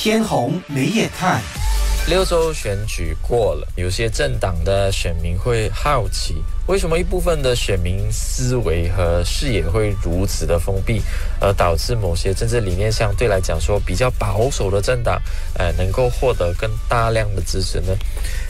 天虹没眼看，六周选举过了，有些政党的选民会好奇，为什么一部分的选民思维和视野会如此的封闭，而导致某些政治理念相对来讲说比较保守的政党，呃，能够获得更大量的支持呢？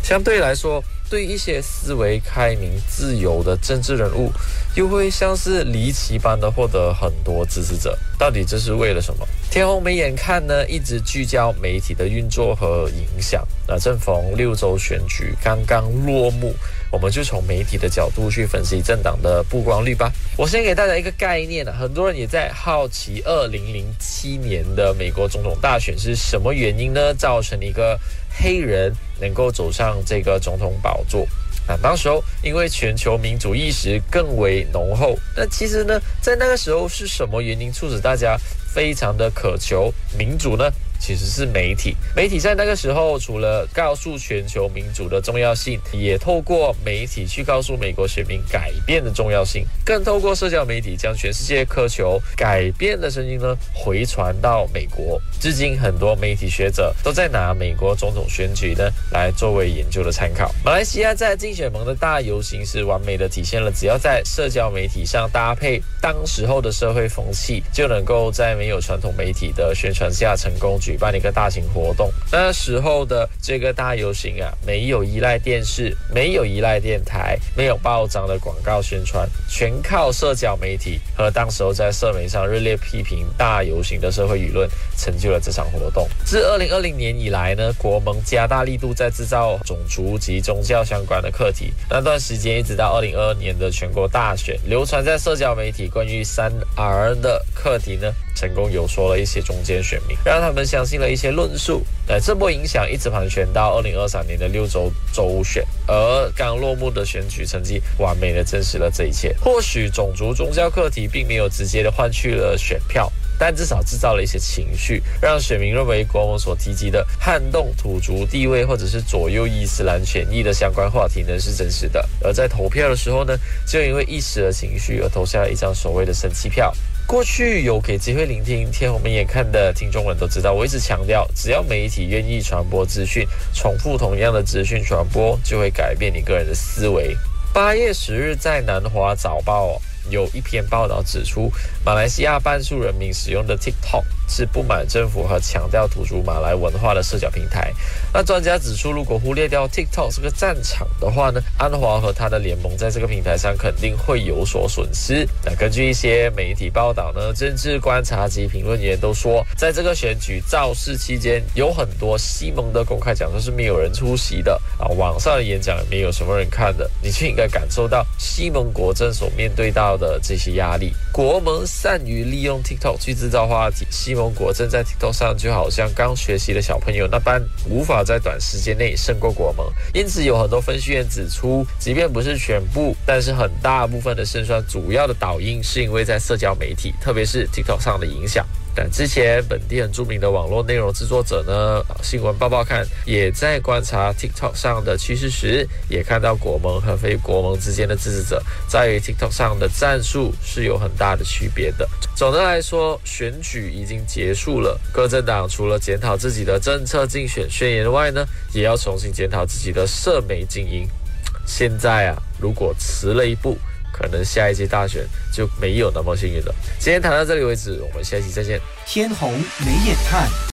相对来说。对一些思维开明、自由的政治人物，又会像是离奇般的获得很多支持者。到底这是为了什么？天虹没眼看呢，一直聚焦媒体的运作和影响。那正逢六周选举刚刚落幕，我们就从媒体的角度去分析政党的曝光率吧。我先给大家一个概念啊，很多人也在好奇，二零零七年的美国总统大选是什么原因呢？造成一个黑人能够走上这个总统宝座？那当时候因为全球民主意识更为浓厚，那其实呢，在那个时候是什么原因促使大家？非常的渴求民主呢。其实是媒体，媒体在那个时候除了告诉全球民主的重要性，也透过媒体去告诉美国选民改变的重要性，更透过社交媒体将全世界渴求改变的声音呢回传到美国。至今，很多媒体学者都在拿美国总统选举呢来作为研究的参考。马来西亚在竞选盟的大游行是完美的体现了，只要在社交媒体上搭配当时候的社会风气，就能够在没有传统媒体的宣传下成功。举办了一个大型活动，那时候的这个大游行啊，没有依赖电视，没有依赖电台，没有报章的广告宣传，全靠社交媒体和当时候在社媒上热烈批评大游行的社会舆论，成就了这场活动。自二零二零年以来呢，国盟加大力度在制造种族及宗教相关的课题。那段时间一直到二零二二年的全国大选，流传在社交媒体关于三 R 的课题呢？成功游说了一些中间选民，让他们相信了一些论述。呃，这波影响一直盘旋到二零二三年的六州州选，而刚落幕的选举成绩完美的证实了这一切。或许种族宗教课题并没有直接的换去了选票，但至少制造了一些情绪，让选民认为国盟所提及的撼动土族地位或者是左右伊斯兰权益的相关话题呢是真实的。而在投票的时候呢，就因为一时的情绪而投下了一张所谓的生气票。过去有给机会聆听天虹明眼看的听众们都知道，我一直强调，只要媒体愿意传播资讯，重复同样的资讯传播，就会改变你个人的思维。八月十日在南华早报有一篇报道指出，马来西亚半数人民使用的 TikTok。是不满政府和强调土著马来文化的社交平台。那专家指出，如果忽略掉 TikTok 这个战场的话呢，安华和他的联盟在这个平台上肯定会有所损失。那根据一些媒体报道呢，政治观察及评论员都说，在这个选举造势期间，有很多西蒙的公开讲座是没有人出席的啊，网上的演讲也没有什么人看的，你就应该感受到西蒙国政所面对到的这些压力。国盟善于利用 TikTok 去制造话题，西。中国正在 TikTok 上就好像刚学习的小朋友那般，无法在短时间内胜过国盟。因此，有很多分析员指出，即便不是全部，但是很大部分的胜算，主要的导因是因为在社交媒体，特别是 TikTok 上的影响。但之前本地很著名的网络内容制作者呢，新闻报报看也在观察 TikTok 上的趋势时，也看到国盟和非国盟之间的支持者在 TikTok 上的战术是有很大的区别的。总的来说，选举已经结束了，各政党除了检讨自己的政策竞选宣言外呢，也要重新检讨自己的社媒经营。现在啊，如果迟了一步。可能下一届大选就没有那么幸运了。今天谈到这里为止，我们下期再见。天虹没眼看。